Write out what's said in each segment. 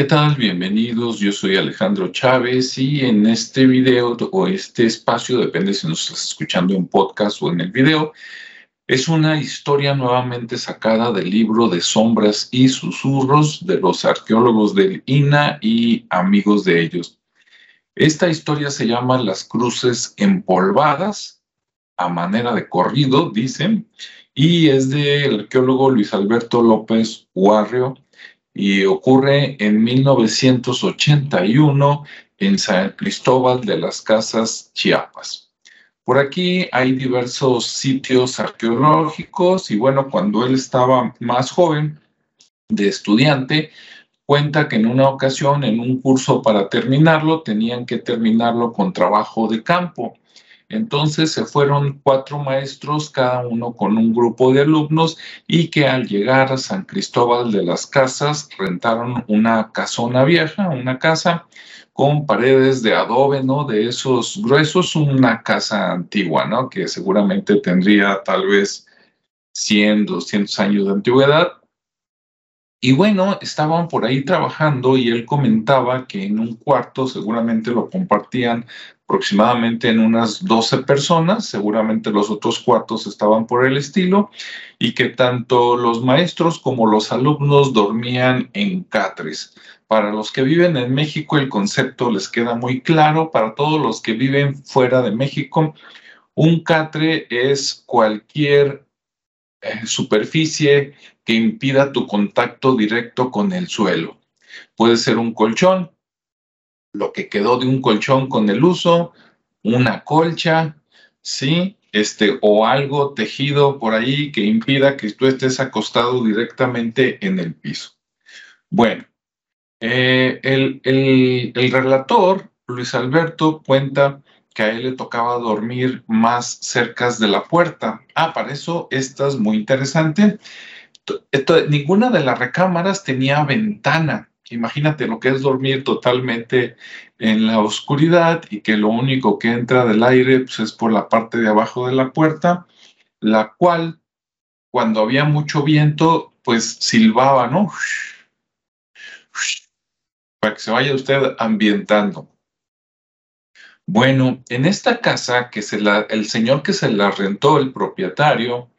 ¿qué tal? Bienvenidos. Yo soy Alejandro Chávez y en este video o este espacio, depende si nos estás escuchando en podcast o en el video, es una historia nuevamente sacada del libro de sombras y susurros de los arqueólogos del INA y amigos de ellos. Esta historia se llama Las Cruces Empolvadas, a manera de corrido, dicen, y es del arqueólogo Luis Alberto López Huarrio y ocurre en 1981 en San Cristóbal de las Casas, Chiapas. Por aquí hay diversos sitios arqueológicos y bueno, cuando él estaba más joven, de estudiante, cuenta que en una ocasión, en un curso para terminarlo, tenían que terminarlo con trabajo de campo. Entonces se fueron cuatro maestros, cada uno con un grupo de alumnos, y que al llegar a San Cristóbal de las Casas rentaron una casona vieja, una casa con paredes de adobe, ¿no? De esos gruesos, una casa antigua, ¿no? Que seguramente tendría tal vez 100, 200 años de antigüedad. Y bueno, estaban por ahí trabajando y él comentaba que en un cuarto seguramente lo compartían aproximadamente en unas 12 personas, seguramente los otros cuartos estaban por el estilo, y que tanto los maestros como los alumnos dormían en catres. Para los que viven en México el concepto les queda muy claro, para todos los que viven fuera de México, un catre es cualquier superficie que impida tu contacto directo con el suelo. Puede ser un colchón, lo que quedó de un colchón con el uso, una colcha, ¿sí? Este, o algo tejido por ahí que impida que tú estés acostado directamente en el piso. Bueno, eh, el, el relator, Luis Alberto, cuenta a él le tocaba dormir más cerca de la puerta. Ah, para eso esta es muy interesante. ninguna de las recámaras tenía ventana. Imagínate lo que es dormir totalmente en la oscuridad y que lo único que entra del aire pues, es por la parte de abajo de la puerta, la cual cuando había mucho viento pues silbaba, ¿no? Para que se vaya usted ambientando. Bueno, en esta casa que se la, el señor que se la rentó, el propietario,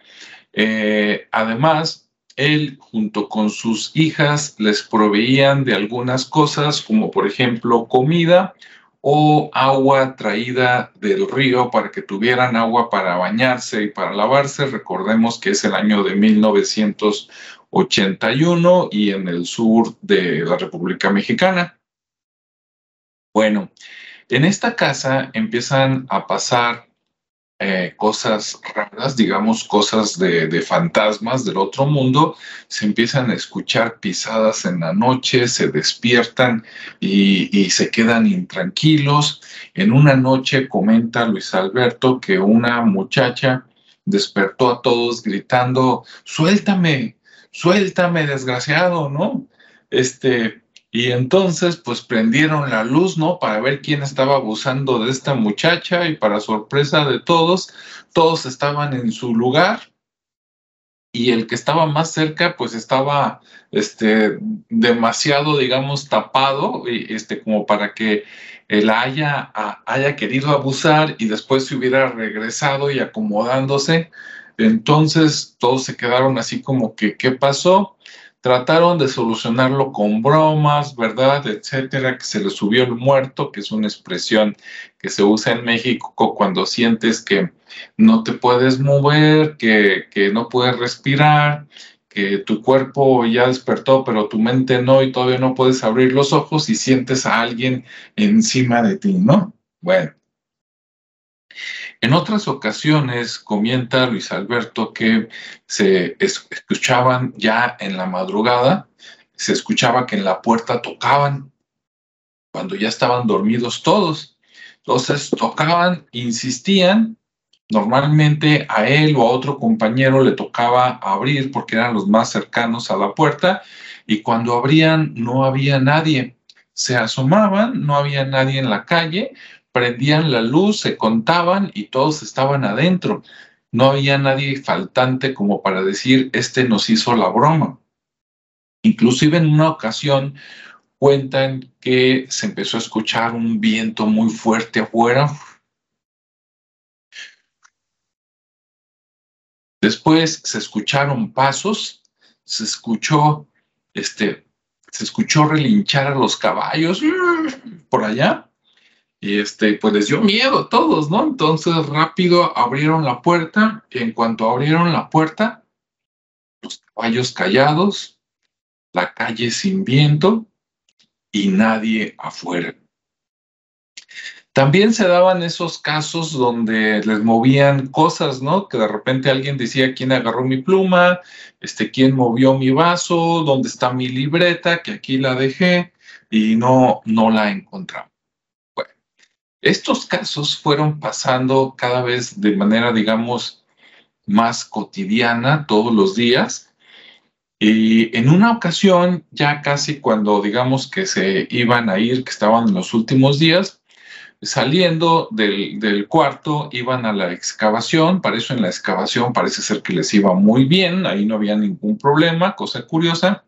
eh, además él junto con sus hijas les proveían de algunas cosas como por ejemplo comida o agua traída del río para que tuvieran agua para bañarse y para lavarse. Recordemos que es el año de 1981 y en el sur de la República Mexicana. Bueno, en esta casa empiezan a pasar eh, cosas raras, digamos, cosas de, fantasmas del otro mundo, se empiezan a escuchar pisadas en la noche, se despiertan y, y se quedan intranquilos. En una noche comenta Luis Alberto que una muchacha despertó a todos gritando, suéltame, suéltame, desgraciado, ¿no? Este, y entonces, pues prendieron la luz, ¿no? Para ver quién estaba abusando de esta muchacha y para sorpresa de todos, todos estaban en su lugar y el que estaba más cerca, pues estaba, este, demasiado, digamos, tapado, este, como para que él haya, haya querido abusar y después se hubiera regresado y acomodándose. Entonces, todos se quedaron así como que, ¿qué pasó? Trataron de solucionarlo con bromas, ¿verdad? Etcétera, que se le subió el muerto, que es una expresión que se usa en México cuando sientes que no te puedes mover, que, que no puedes respirar, que tu cuerpo ya despertó, pero tu mente no y todavía no puedes abrir los ojos y sientes a alguien encima de ti, ¿no? Bueno, en otras ocasiones comenta Luis Alberto que se escuchaban ya en la madrugada, se escuchaba que en la puerta tocaban cuando ya estaban dormidos todos. Entonces tocaban, insistían, normalmente a él o a otro compañero le tocaba abrir porque eran los más cercanos a la puerta y cuando abrían no había nadie. Se asomaban, no había nadie en la calle, prendían la luz, se contaban y todos estaban adentro. No había nadie faltante como para decir, este nos hizo la broma. Inclusive en una ocasión, cuentan que se empezó a escuchar un viento muy fuerte afuera. Después se escucharon pasos, se escuchó, este, se escuchó relinchar a los caballos por allá. Y este, pues les dio miedo a todos, ¿no? Entonces rápido abrieron la puerta. Y en cuanto abrieron la puerta, los caballos callados, la calle sin viento, y nadie afuera. También se daban esos casos donde les movían cosas, ¿no? Que de repente alguien decía quién agarró mi pluma, este, quién movió mi vaso, dónde está mi libreta, que aquí la dejé y no, no la encontramos. Estos casos fueron pasando cada vez de manera, digamos, más cotidiana todos los días y en una ocasión, ya casi cuando digamos que se iban a ir, que estaban en los últimos días, saliendo del, cuarto, iban a la excavación. Para eso en la excavación parece ser que les iba muy bien, ahí no había ningún problema, cosa curiosa.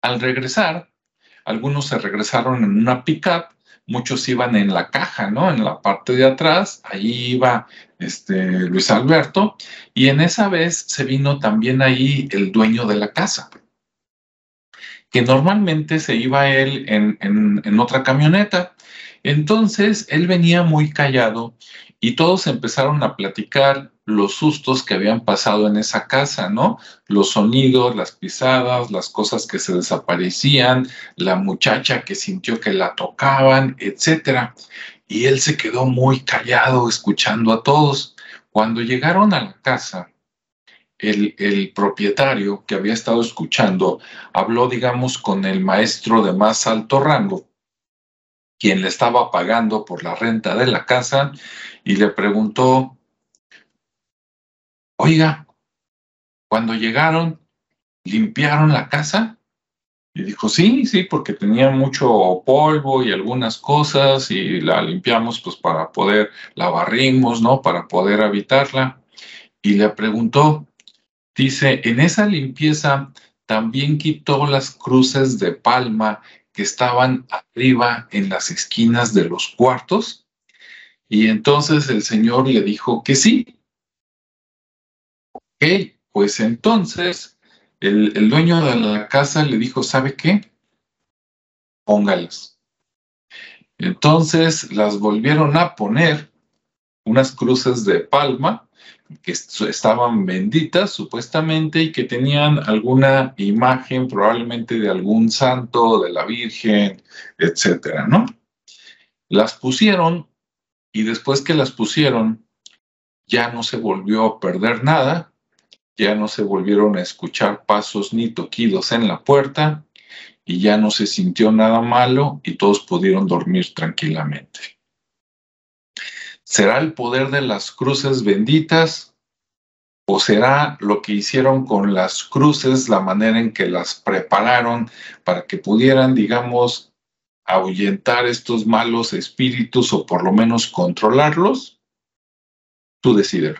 Al regresar, algunos se regresaron en una pickup muchos iban en la caja, ¿no? En la parte de atrás, ahí iba este, Luis Alberto, y en esa vez se vino también ahí el dueño de la casa, que normalmente se iba él en, en otra camioneta. Entonces, él venía muy callado y todos empezaron a platicar los sustos que habían pasado en esa casa, ¿no? Los sonidos, las pisadas, las cosas que se desaparecían, la muchacha que sintió que la tocaban, etcétera. Y él se quedó muy callado escuchando a todos. Cuando llegaron a la casa, el, el, propietario que había estado escuchando habló, digamos, con el maestro de más alto rango, quien le estaba pagando por la renta de la casa, y le preguntó, oiga, cuando llegaron, ¿limpiaron la casa? Y dijo, sí, sí, porque tenía mucho polvo y algunas cosas y la limpiamos pues para poder, la barrimos, ¿no? Para poder habitarla. Y le preguntó, dice, en esa limpieza también quitó las cruces de palma que estaban arriba en las esquinas de los cuartos. Y entonces el Señor le dijo que sí, Ok, pues entonces el, dueño de la casa le dijo, ¿sabe qué? Póngalas. Entonces las volvieron a poner unas cruces de palma que estaban benditas supuestamente y que tenían alguna imagen probablemente de algún santo, de la Virgen, etcétera, ¿no? Las pusieron y después que las pusieron ya no se volvió a perder nada ya no se volvieron a escuchar pasos ni toquidos en la puerta y ya no se sintió nada malo y todos pudieron dormir tranquilamente. ¿Será el poder de las cruces benditas o será lo que hicieron con las cruces, la manera en que las prepararon para que pudieran, digamos, ahuyentar estos malos espíritus o por lo menos controlarlos? Tú decides.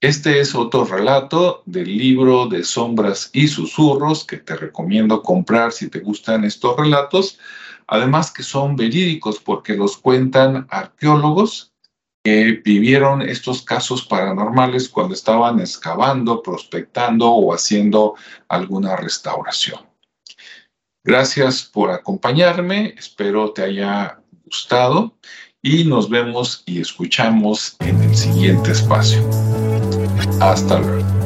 Este es otro relato del libro de Sombras y Susurros que te recomiendo comprar si te gustan estos relatos. Además que son verídicos porque los cuentan arqueólogos que vivieron estos casos paranormales cuando estaban excavando, prospectando o haciendo alguna restauración. Gracias por acompañarme, espero te haya gustado y nos vemos y escuchamos en el siguiente espacio. Hasta luego.